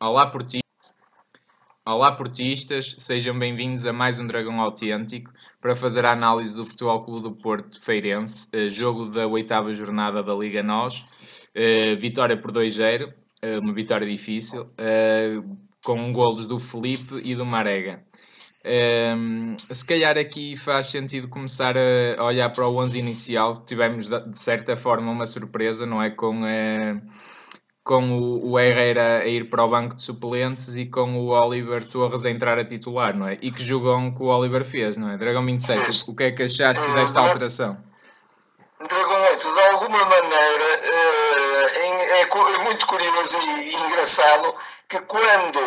Olá, porti... Olá portistas, sejam bem-vindos a mais um Dragão Autêntico para fazer a análise do Futebol Clube do Porto Feirense, eh, jogo da oitava jornada da Liga NOS, eh, vitória por 2-0, eh, uma vitória difícil, com golos do Felipe e do Marega. se calhar aqui faz sentido começar a olhar para o 11 inicial, tivemos de certa forma uma surpresa, não é? Com com o, Herrera a ir para o banco de suplentes e com o Oliver Torres a entrar a titular, não é? E que jogam que o Oliver fez, não é? Dragão 27, o que é que achaste desta alteração? Dragão 8, de alguma maneira, é, é muito curioso e engraçado que quando,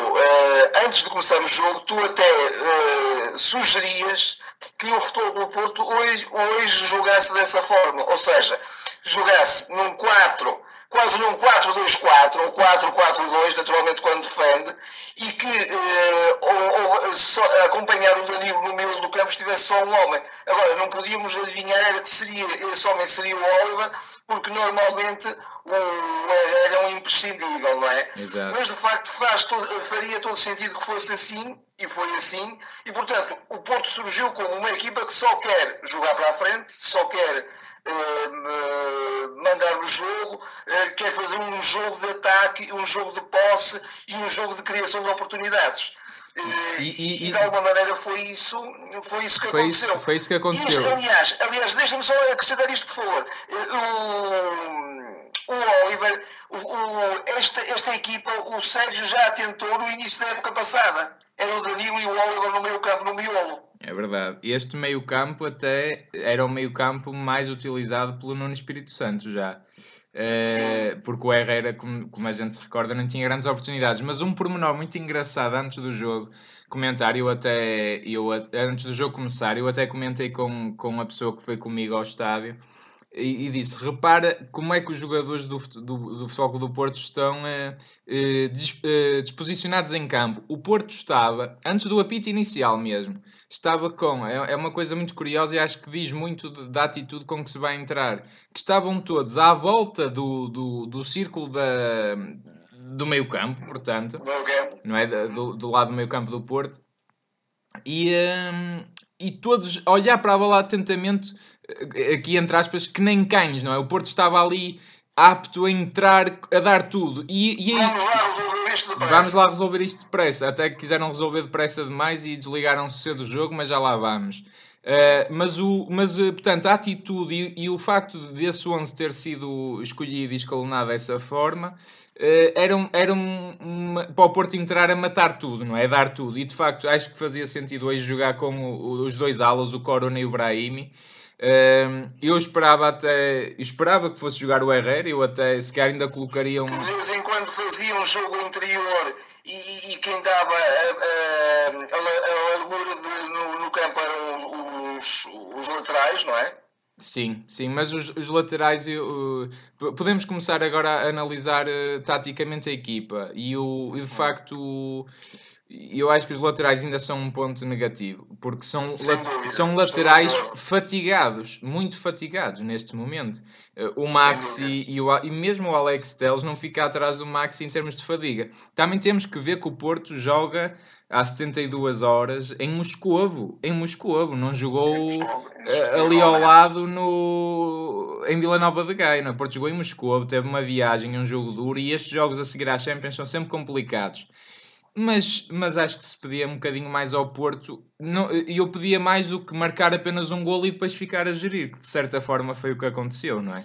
antes de começar o jogo, tu até sugerias que o futebol do Porto hoje, hoje jogasse dessa forma, ou seja, jogasse num 4 quase num 4-2-4 ou 4-4-2, naturalmente quando defende, e que eh, ou, ou, só, acompanhar o Danilo no meio do campo estivesse só um homem. Agora, não podíamos adivinhar que seria, esse homem seria o Oliver, porque normalmente o era um imprescindível, não é? Exato. Mas o facto faz todo, faria todo sentido que fosse assim, e foi assim, e portanto o Porto surgiu como uma equipa que só quer jogar para a frente, só quer eh, mandar o jogo, eh, quer fazer um jogo de ataque, um jogo de posse e um jogo de criação de oportunidades. Eh, e, e, e, de alguma maneira foi isso, foi isso que foi aconteceu. Isso, foi isso que aconteceu. Isto, aliás, aliás deixa-me só acrescentar isto, por favor. O, o Oliver, o, o, esta, esta equipa, o Sérgio já tentou no início da época passada. Era o Danilo e o Oliver no meio campo, no miolo. É verdade. Este meio campo até era o meio campo mais utilizado pelo Nuno Espírito Santo já. Uh, porque o Herrera, como, como a gente se recorda, não tinha grandes oportunidades. Mas um pormenor muito engraçado antes do jogo, comentar, eu até, eu, antes do jogo começar, eu até comentei com, com a pessoa que foi comigo ao estádio e, e, disse: repara como é que os jogadores do, do, do Futebol do Porto estão uh, uh, disposicionados em campo. O Porto estava, antes do apito inicial mesmo, estava com. É, é uma coisa muito curiosa e acho que diz muito da atitude com que se vai entrar. Que estavam todos à volta do, do, do círculo da, do meio campo, portanto, não é? Do, do lado do meio campo do Porto. E, um, e todos a olhar para a bola atentamente aqui entre aspas, que nem cães, não é? O Porto estava ali apto a entrar, a dar tudo. E, e aí, vamos lá resolver isto depressa. Vamos lá resolver isto depressa. Até que quiseram resolver depressa demais e desligaram-se cedo o jogo, mas já lá vamos. Uh, mas, o, mas, uh, portanto, a atitude e, e, o facto desse 11 ter sido escolhido e escalonado dessa forma uh, era, um, era um, uma, para o Porto entrar a matar tudo, não é? Dar tudo. E de facto, acho que fazia sentido hoje jogar com o, os dois alas, o Corona e o Brahimi eu esperava até esperava que fosse jogar o Herrera, eu até se calhar ainda colocaria um. De vez em quando fazia um jogo interior e, e quem dava a, a, a largura no, no, campo eram os, os laterais, não é? Sim, sim, mas os, os laterais uh, podemos começar agora a analisar uh, taticamente a equipa e, o, e de facto. Uh, eu acho que os laterais ainda são um ponto negativo, porque são, la são laterais fatigados, muito fatigados neste momento. Eh, o Max e, o, e mesmo o Alex Telles não fica atrás do Max em termos de fadiga. Também temos que ver que o Porto joga há 72 horas em Moscovo, em Moscovo, não jogou uh, ali ao lado no em Vila Nova de Gaia, o Porto jogou em Moscovo, teve uma viagem, um jogo duro e estes jogos a seguir à Champions são sempre complicados. Mas, mas acho que se pedia um bocadinho mais ao Porto. E eu pedia mais do que marcar apenas um golo e depois ficar a gerir, que de certa forma foi o que aconteceu, não é?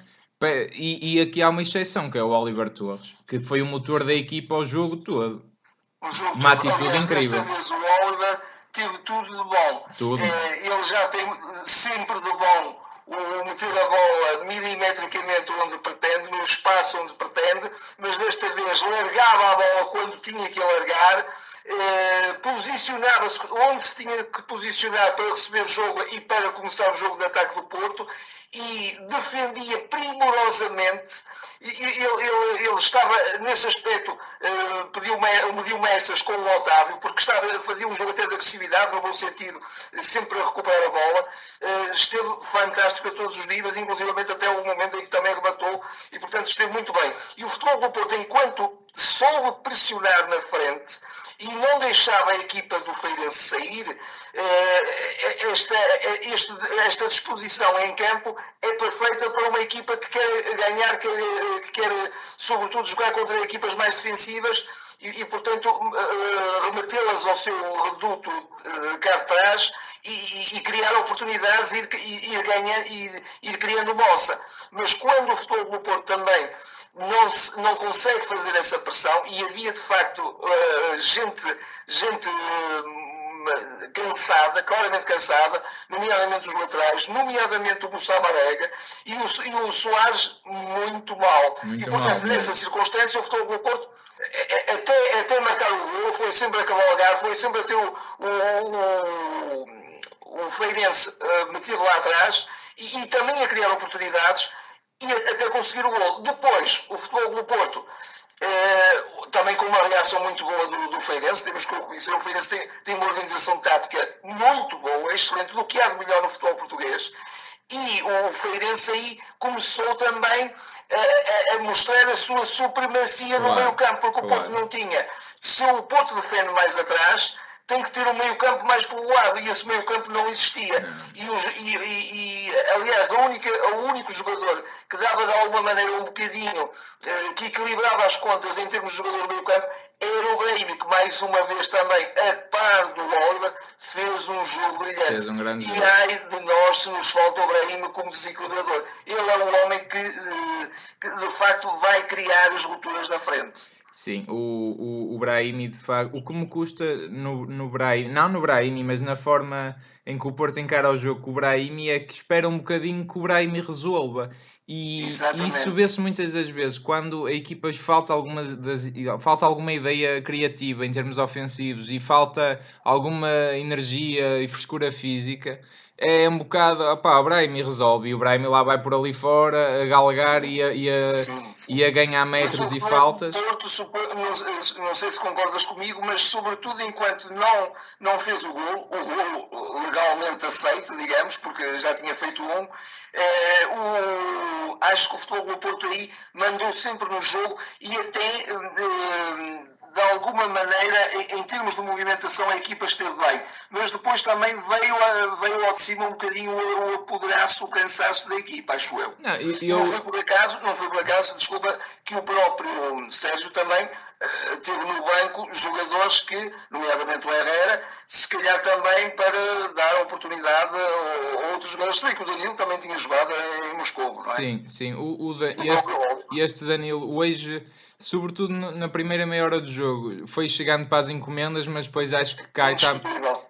E, e aqui há uma exceção, que é o Oliver Torres, que foi o motor da equipa ao jogo todo. O jogo uma atitude incrível. Vez, o Oliver teve tudo de bom. Tudo. É, ele já tem sempre de bom o meter a bola milimetricamente onde pretende, no espaço onde pretende, mas desta vez largava a bola quando tinha que largar, eh, posicionava-se onde se tinha que posicionar para receber o jogo e para começar o jogo de ataque do Porto e defendia primorosamente. Ele, estava, nesse aspecto, uh, pediu, mediu meças com o Otávio, porque estava, fazia um jogo até de agressividade, no bom sentido, sempre a recuperar a bola. Uh, esteve fantástico fantástico a todos os níveis, inclusive até o momento em que também rematou, e portanto esteve muito bem. E o futebol do Porto, enquanto soube pressionar na frente e não deixava a equipa do Feirense sair, eh, esta, esta disposição em campo é perfeita para uma equipa que quer ganhar, que, que quer sobretudo jogar contra equipas mais defensivas e, e portanto, remetê-las ao seu reduto cá atrás e, e, criar oportunidades e ir, ir, ganhando, ir, ir criando moça. Mas quando o futebol do Porto também não, se, não consegue fazer essa pressão, e havia de facto uh, gente, gente cansada, claramente cansada, nomeadamente os laterais, nomeadamente o Moussa Marega e o, e o Soares muito mal. Muito e portanto, mal, nessa circunstância, o futebol do Porto, é, até, até marcar o gol, foi sempre a cavalgar, foi sempre a ter o, o, o, o Feirense uh, metido lá atrás e, e também a criar oportunidades e até conseguir o gol. Depois, o futebol do Porto é, também com uma reação muito boa do, do Feirense, temos que reconhecer, o Feirense tem, tem uma organização tática muito boa, excelente, do que há de melhor no futebol português. E o Feirense aí começou também a, a mostrar a sua supremacia claro, no meio campo, porque claro. o Porto não tinha. Se o Porto defende mais atrás, tem que ter um meio campo mais povoado e esse meio campo não existia. E, os, e, e, e, aliás, a única, o único jogador que dava de alguma maneira um bocadinho, eh, que equilibrava as contas em termos de jogadores do meio campo, era o Brahim, que mais uma vez também, a par do Oliver, fez um jogo brilhante. Fez um grande e ai de nós se nos falta o Brahim como desequilibrador. Ele é um homem que, eh, que de facto vai criar as rupturas na frente. Sim, o, o, o Brahimi, de facto, o que me custa no, no Brahimi, não no Brahimi, mas na forma em que o Porto encara o jogo com o Brahimi é que espera um bocadinho que o Brahimi resolva. E Exatamente. isso vê-se muitas das vezes quando a equipa falta alguma, das, falta alguma ideia criativa em termos ofensivos e falta alguma energia e frescura física é um bocado, opá, o Brahim resolve e o Brahim lá vai por ali fora a galgar sim, e, a, e, a, sim, sim. e a ganhar metros e faltas. Porto, não, não, sei se concordas comigo, mas sobretudo enquanto não, não fez o gol, o gol legalmente aceito, digamos, porque já tinha feito um, é, o, acho que o futebol do Porto aí mandou sempre no jogo e até. De, de alguma maneira, em, em, termos de movimentação, a equipa esteve bem. Mas depois também veio, a, veio ao de cima um bocadinho o, o apoderar-se, o cansaço da equipa, acho eu. Não, eu... não foi por acaso, não foi por acaso, desculpa, que o próprio Sérgio também uh, teve no banco jogadores que, nomeadamente o Herrera, se calhar também para dar oportunidade a outros jogadores também, que o Danilo também tinha jogado em Moscou, não é? Sim, sim. O, o este, este Danilo, hoje sobretudo na primeira meia hora do jogo, foi chegando para as encomendas, mas depois acho que cai, tá,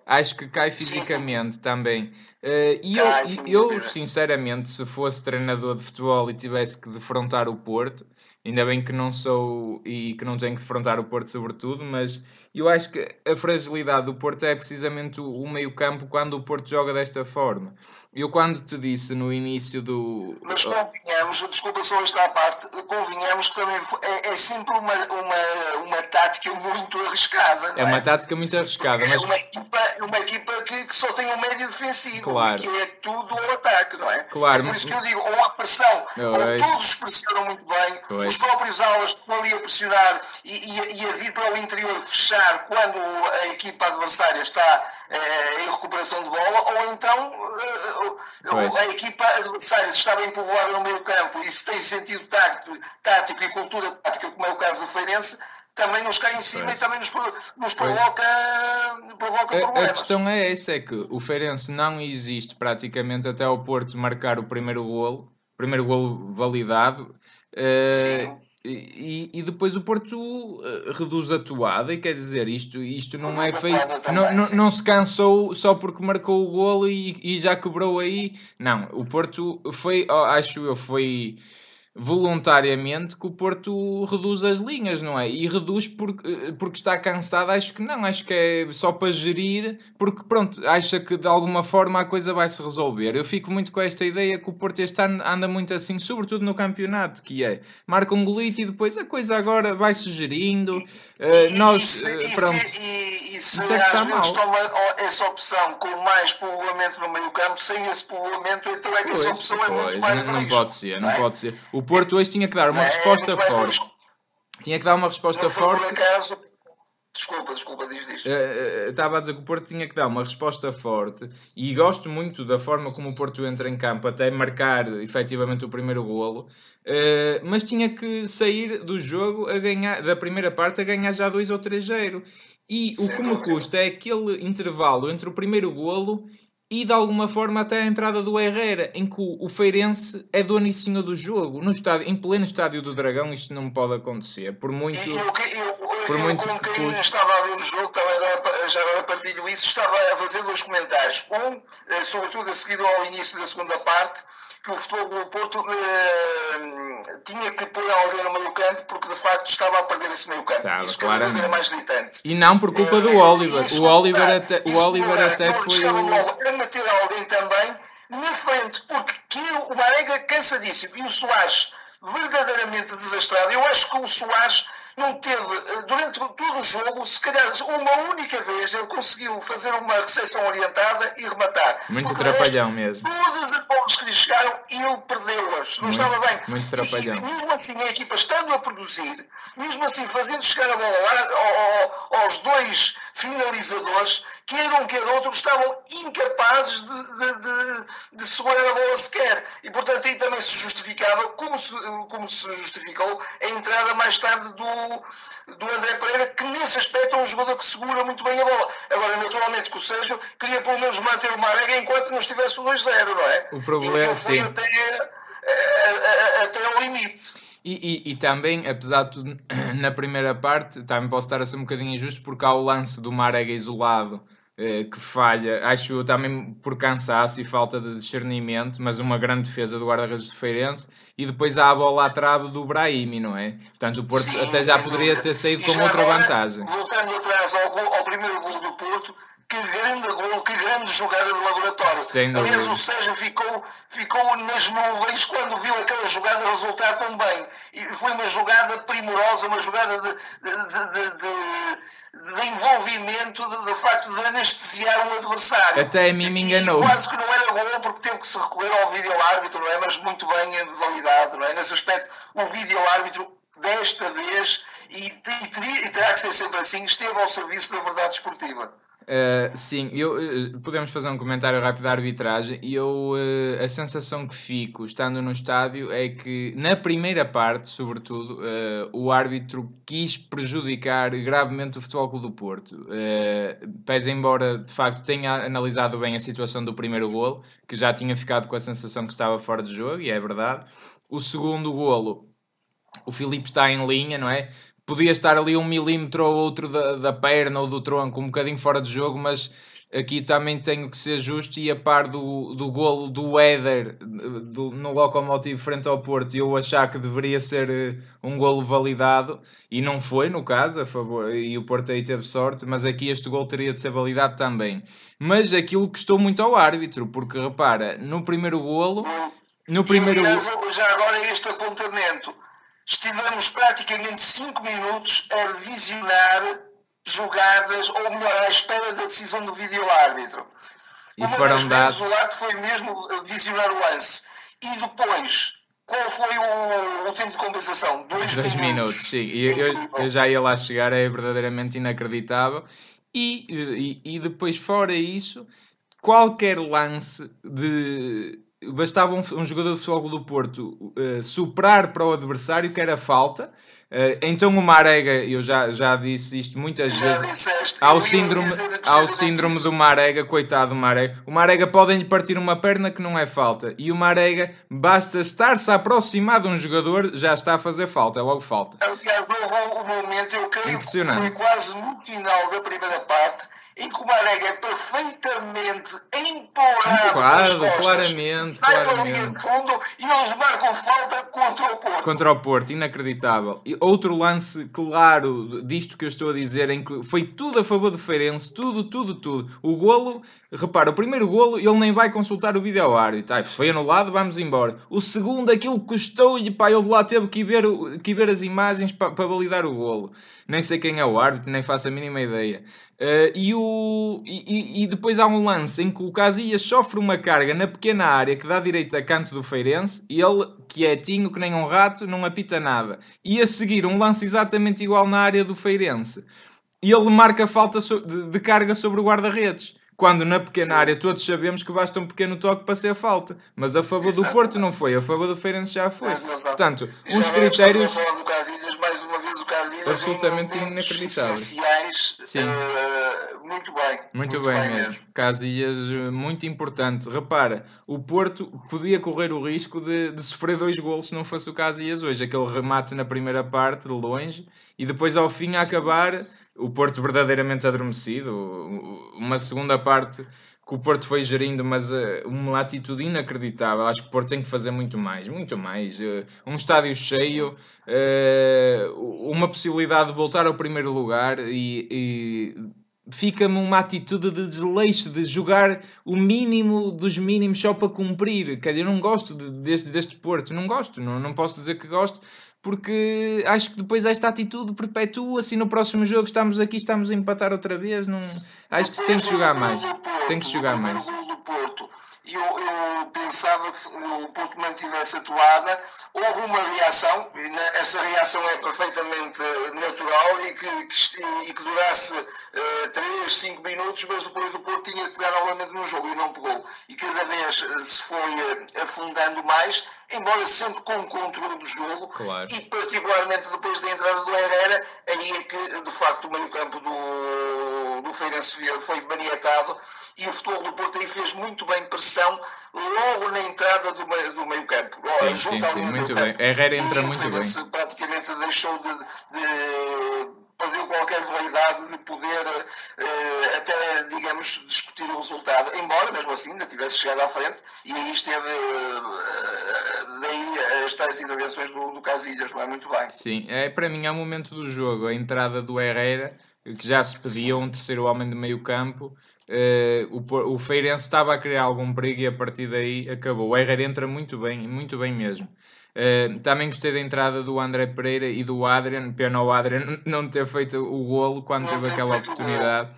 acho que cai fisicamente sim, sim. também. Uh, e eu, eu, sinceramente, se fosse treinador de futebol e tivesse que defrontar o Porto, ainda bem que não sou e que não tenho que defrontar o Porto, sobretudo, mas eu acho que a fragilidade do Porto é precisamente o, meio-campo quando o Porto joga desta forma. Eu, quando te disse no início do. Mas convinhamos, desculpa só esta parte, convinhamos que também é, é sempre uma, uma, uma tática muito arriscada. É, é, uma tática muito arriscada. É mas... uma equipa, uma equipa que, que só tem um médio defensivo, claro. que é tudo ao ataque, não é? Claro. É por isso que eu digo, ou a pressão, ou todos pressionam muito bem, os próprios aulas estão ali a pressionar e, e, e a vir para o interior fechar quando a equipa adversária está eh, em recuperação de bola, ou então eh, a equipa adversária está bem povoada no meio campo e se tem sentido tático, tático e cultura tática, como é o caso do Feirense, também nos cai em cima pois. e também nos, nos provoca, provoca a, problemas. A questão é essa, é que o Feirense não existe praticamente até ao Porto marcar o primeiro golo, primeiro golo validado, Uh, e, e, depois o Porto uh, reduz a toada e quer dizer, isto, isto não é feito. Também, não, não, não, se cansou só porque marcou o golo e, e já quebrou aí. Não, o Porto foi, oh, acho eu, foi voluntariamente que o Porto reduz as linhas, não é? E reduz porque, porque está cansado, acho que não, acho que é só para gerir, porque pronto, acha que de alguma forma a coisa vai se resolver. Eu fico muito com esta ideia que o Porto este ano anda muito assim, sobretudo no campeonato, que é marca um golito e depois a coisa agora vai se gerindo. Uh, nós, uh, pronto. E, e, e se é às vezes toma essa opção com mais povoamento no meio campo, sem esse povoamento, então é que pois, essa opção pois, é muito mais Não, não pode ser, não, não é? pode ser. O Porto hoje tinha que dar uma é, resposta é forte. Tinha que dar uma resposta forte. Por acaso, Desculpa, desculpa, diz, diz. Uh, estava a dizer que o Porto tinha que dar uma resposta forte e gosto muito da forma como o Porto entra em campo até marcar efetivamente o primeiro golo, uh, mas tinha que sair do jogo a ganhar, da primeira parte a ganhar já 2 ou 3-0. E Sem o que me custa é aquele intervalo entre o primeiro golo e de alguma forma até a entrada do Herrera, em que o, Feirense é dono e senhor do jogo. No estádio, em pleno estádio do Dragão, isto não pode acontecer. Por muito. Eu, eu, eu, por muito como quem estava a ver o jogo, já agora partilho isso, estava a fazer dois comentários. Um, eh, sobretudo a seguir ao início da segunda parte que o Futebol do Porto eh, tinha que pôr alguém no meio campo porque de facto estava a perder esse meio campo. Estava, Isso cada vez era mais gritante. E não por culpa do eh, Oliver. o Oliver até, o Oliver até foi o... meter alguém também na frente, porque que o Marega cansadíssimo e o Soares verdadeiramente desastrado. Eu acho que o Soares não teve, eh, durante todo o jogo, se calhar uma única vez, ele conseguiu fazer uma recepção orientada e rematar. Muito trapalhão mesmo. Todas as bolas que lhe chegaram, ele perdeu-as. Não estava bem. Muito trapalhão. E, mesmo assim, a equipa estando a produzir, mesmo assim, fazendo chegar a bola lá, aos dois finalizadores, quer um, quer outro, estavam incapazes de, de, de, de segurar a bola sequer. E, portanto, aí também se justificava, como se, como se justificou, a entrada mais tarde do, do André Pereira, que nesse aspecto é um jogador que segura muito bem a bola. Agora, naturalmente, que o Sérgio queria pelo menos manter o Marega enquanto não estivesse o 2-0, não é? O problema, foi até, até, até ao limite. E, e, e, também, apesar de tudo, na primeira parte, também posso estar a ser um bocadinho injusto porque há o lance do Marega isolado eh, que falha, acho eu também por cansaço e falta de discernimento, mas uma grande defesa do guarda-redes de Feirense, e depois há a bola à trave do Brahimi, não é? Portanto, o Porto sim, até já poderia ter saído com outra vantagem. Voltando atrás ao, ao primeiro gol do Porto, que grande gol, que grande jogada de laboratório. Sem Aliás, o Sérgio ficou, ficou nas nuvens quando viu aquela jogada resultar tão bem. E foi uma jogada primorosa, uma jogada de, de, de, de de envolvimento, de, de facto de anestesiar o adversário. Até a mim me enganou. E quase que não era gol porque teve que se recorrer ao vídeo-árbitro, não é? Mas muito bem validado, não é? Nesse aspecto, o vídeo-árbitro, desta vez, e, e, teria, e terá que ser sempre assim, esteve ao serviço da verdade esportiva. Uh, sim, eu, uh, podemos fazer um comentário rápido da arbitragem e eu uh, a sensação que fico estando no estádio é que na primeira parte, sobretudo, o árbitro quis prejudicar gravemente o Futebol Clube do Porto. Pese embora de facto tenha analisado bem a situação do primeiro golo, que já tinha ficado com a sensação que estava fora de jogo, e é verdade. O segundo golo, o Filipe está em linha, não é? Podia estar ali um milímetro ou outro da, da perna ou do tronco, um bocadinho fora de jogo, mas aqui também tenho que ser justo e a par do, do golo do Éder do, no Locomotivo frente ao Porto, eu achar que deveria ser eh, um golo validado e não foi no caso, a favor, e o Porto aí teve sorte, mas aqui este golo teria de ser validado também. Mas aquilo custou muito ao árbitro, porque repara, no primeiro golo, no primeiro já agora este apontamento estivemos praticamente 5 minutos a visionar jogadas, ou melhor, à espera da decisão do vídeo-árbitro. Uma foram das dados... o ato foi mesmo visionar o lance. E depois, qual foi o, o tempo de compensação? Dois, Dois minutos. minutos. sim. Eu, eu, eu, já ia lá chegar, é verdadeiramente inacreditável. E, e, e depois, fora isso, qualquer lance de bastava um, um, jogador de futebol do Porto uh, soprar para o adversário que era falta. Uh, então o Marega, eu já, já disse isto muitas já vezes, disseste, ao síndrome, ao síndrome do Marega, coitado do Marega. O Marega podem-lhe partir uma perna que não é falta. E o Marega, basta estar-se a aproximar de um jogador, já está a fazer falta, é logo falta. Aliás, houve um momento, eu creio que foi quase no final da primeira parte, em que o Marega é perfeitamente empurrado claro, claramente, sai claramente. para a linha de fundo e eles marcam falta contra o Porto. Contra o Porto, inacreditável. E outro lance claro disto que eu estou a dizer, em que foi tudo a favor do Feirense, tudo, tudo, tudo. O golo, repara, o primeiro golo ele nem vai consultar o vídeo árbitro. Foi anulado, vamos embora. O segundo, aquilo custou-lhe, pá, ele lá teve que ver, que ver as imagens para, validar o golo. Nem sei quem é o árbitro, nem faço a mínima ideia. Uh, e, o, e, e, depois há um lance em que o Casillas sofre uma carga na pequena área que dá direito a canto do Feirense e ele, quietinho, que nem um rato, não apita nada. E a seguir, um lance exatamente igual na área do Feirense. E ele marca falta de carga sobre o guarda-redes. Quando na pequena Sim. área todos sabemos que basta um pequeno toque para ser falta. Mas a favor Exatamente. do Porto não foi, a favor do Feirense já foi. Portanto, já uns critérios. Do Casilhas, mais uma vez absolutamente inacreditáveis. Sim. Uh, muito bem. Muito, muito bem, bem, mesmo. mesmo. Casilhas eh, muito importante. Repara, o Porto podia correr o risco de, de sofrer dois golos se não fosse o Casilhas hoje. Aquele remate na primeira parte, de longe, e depois ao fim a acabar o Porto verdadeiramente adormecido. Uma segunda parte que o Porto foi gerindo, mas uh, uma atitude inacreditável. Acho que o Porto tem que fazer muito mais, muito mais. Uh, um estádio cheio, uh, uma possibilidade de voltar ao primeiro lugar e, e fica-me uma atitude de desleixo, de jogar o mínimo dos mínimos só para cumprir. Quer dizer, eu não gosto de, deste, deste Porto, não gosto, não, não posso dizer que gosto, porque acho que depois esta atitude perpetua-se no próximo jogo estamos aqui, estamos a empatar outra vez. Não... Acho que se tem que jogar mais. Tem que jogar mais eu, eu pensava que o Porto mantivesse atuada. Houve uma reação, e essa reação é perfeitamente natural e que, que, e que durasse uh, 3, 5 minutos, mas depois o Porto tinha que pegar novamente no jogo e não pegou. E cada vez eh, se foi uh, afundando mais, embora sempre com o controle do jogo, claro. e particularmente depois da entrada do Herrera, aí é que de facto o meio-campo do, do Feirense foi maniatado e o futebol do Porto aí fez muito bem pressão logo na entrada do meio, do meio campo. Sim, sim, sim, muito bem. Campo. Herrera entra e muito bem. praticamente deixou de, de perdeu qualquer validade de poder uh, até, digamos, discutir o resultado, embora mesmo assim ainda tivesse chegado à frente e aí esteve uh, daí as tais intervenções do, do Casilhas, não é muito bem. Sim, é, para mim é o momento do jogo, a entrada do Herrera, que já se pedia um terceiro homem de meio campo, Uh, o, o Feirense estava a criar algum perigo e a partir daí acabou. O Herrera entra muito bem, muito bem mesmo. Uh, também gostei da entrada do André Pereira e do Adrian. Pena o Adrian não ter feito o golo quando não teve aquela oportunidade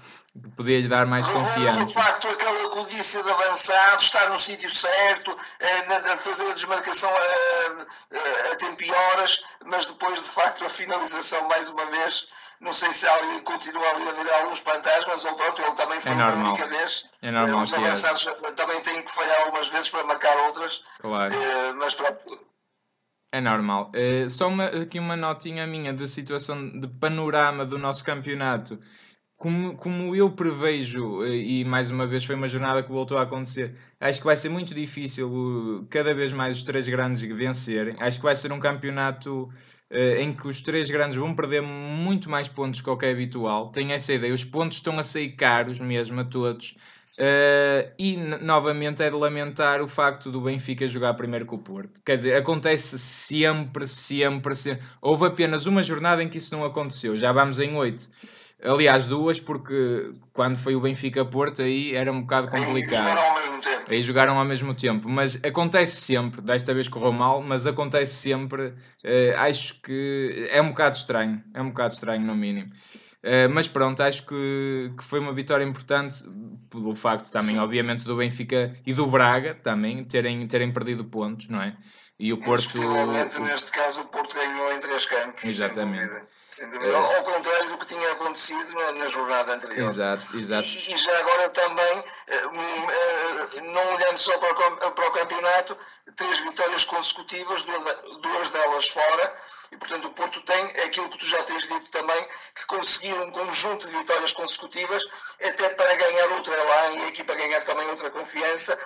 que podia lhe dar mais confiança. De facto, aquela codícia de avançado, estar no sítio certo, uh, fazer a desmarcação a, a tempo e horas, mas depois, de facto, a finalização, mais uma vez, não sei se ali continua ali a ver alguns fantasmas ou pronto, ele também foi é uma única vez. É normal. Os avançados é. também têm que falhar algumas vezes para marcar outras. Claro. Uh, mas pronto. É normal. Uh, só uma, aqui uma notinha minha de situação de panorama do nosso campeonato. Como, como eu prevejo, eh, e mais uma vez foi uma jornada que voltou a acontecer, acho que vai ser muito difícil cada vez mais os três grandes vencerem. Acho que vai ser um campeonato em que os três grandes vão perder muito mais pontos que o que é habitual. Tenho essa ideia. Os pontos estão a sair caros mesmo a todos. Uh, e novamente é de lamentar o facto do Benfica jogar primeiro com o Porto. Quer dizer, acontece sempre, sempre, sempre. Houve apenas uma jornada em que isso não aconteceu. Já vamos em oito. Aliás, duas, porque quando foi o Benfica Porto aí era um bocado complicado. Aí jogaram ao mesmo tempo. Mas acontece sempre, desta vez correu mal, mas acontece sempre. Uh, acho que é um bocado estranho. É um bocado estranho, no mínimo. Uh, mas pronto, acho que, que foi uma vitória importante pelo facto também, obviamente, do Benfica e do Braga também terem, terem perdido pontos, não é? E o Porto. neste caso, o Porto ganhou em três campos. Exatamente. Ao contrário do que tinha acontecido na, na jornada anterior. Exato, exato. E, e, já agora também, eh, eh, não olhando só para o, para o campeonato, três vitórias consecutivas, duas delas fora, e portanto o Porto tem aquilo que tu já tens dito também, que conseguir um conjunto de vitórias consecutivas, até para ganhar outra lá e a equipa ganhar também outra confiança,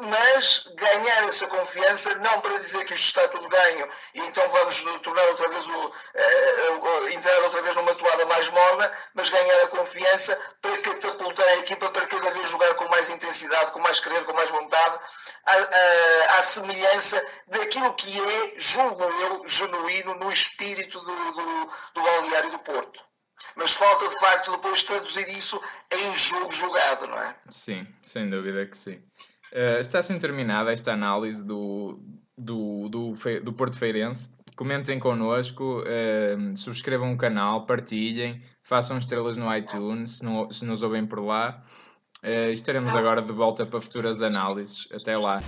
mas ganhar essa confiança, não para dizer que isto está tudo ganho e então vamos tornar outra vez o, uh, entrar outra vez numa toada mais morna, mas ganhar a confiança para catapultar a equipa para cada vez jogar com mais intensidade, com mais querer, com mais vontade, à, à semelhança daquilo que é, julgo eu, genuíno no espírito do, do, do balneário do Porto. Mas falta de facto depois traduzir isso em jogo jogado, não é? Sim, sem dúvida que sim. Uh, está assim terminada esta análise do, do, do, do Porto Feirense. Comentem connosco, uh, subscrevam o canal, partilhem, façam estrelas no iTunes, se, não, se nos ouvem por lá. Uh, estaremos agora de volta para futuras análises. Até lá.